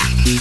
なに?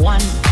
one.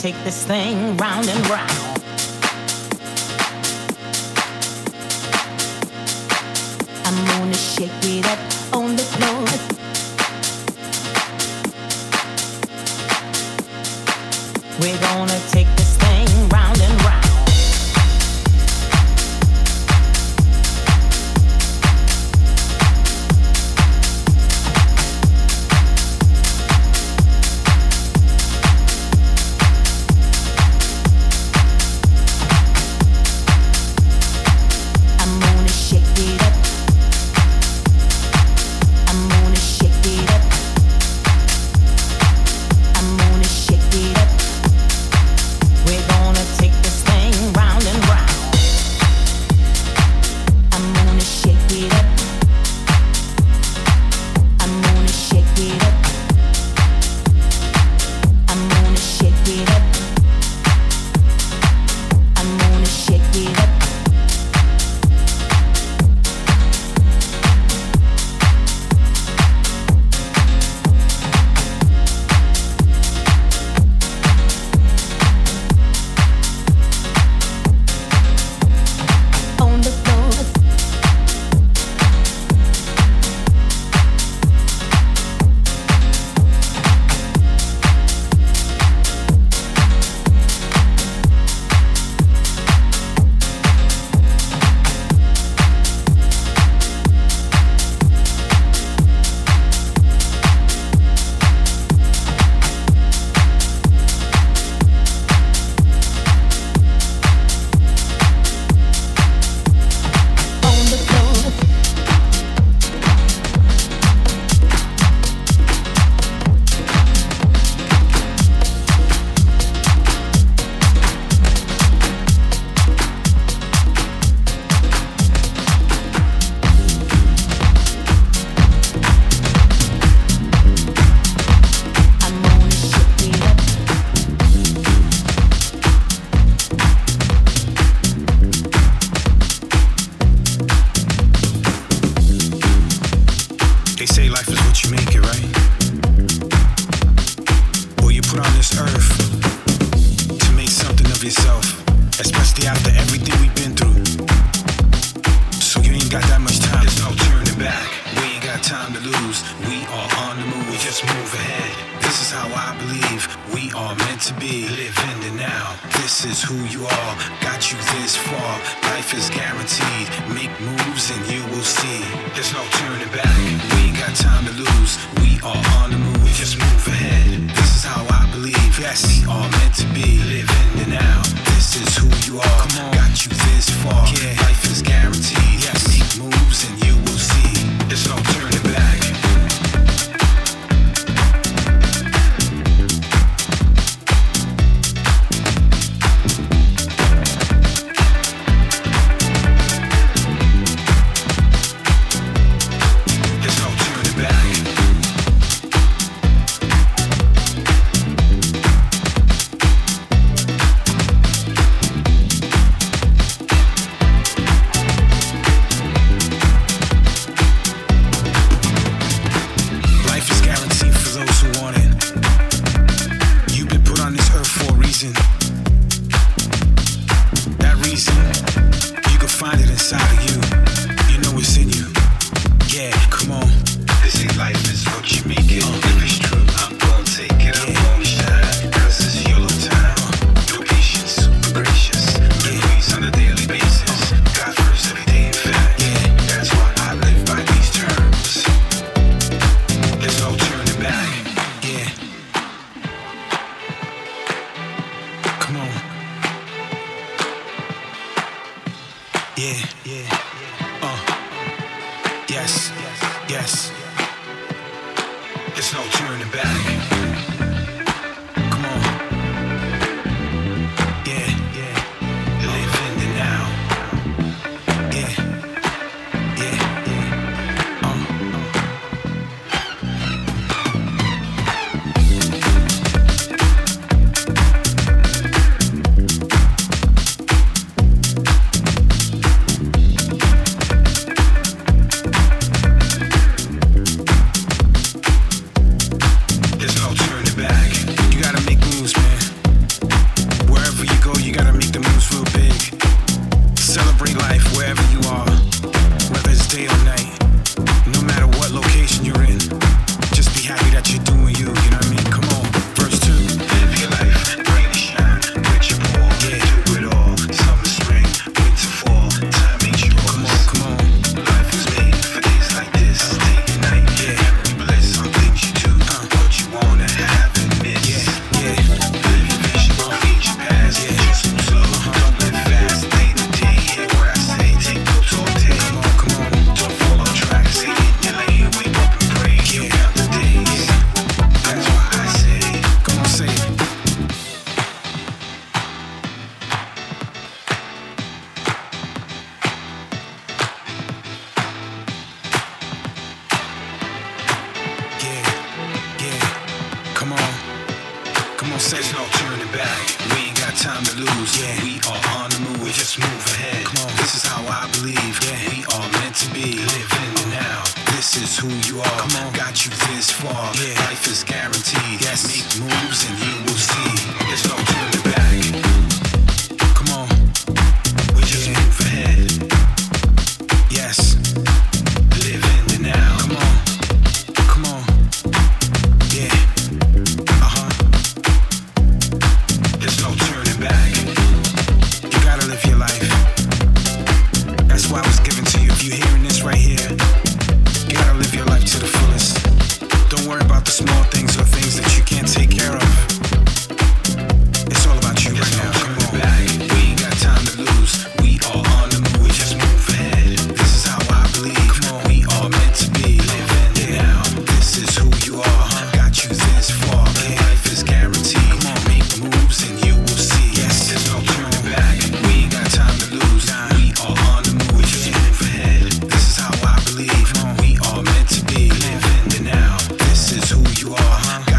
take this thing round and round. I'm gonna shake it up on you are, huh?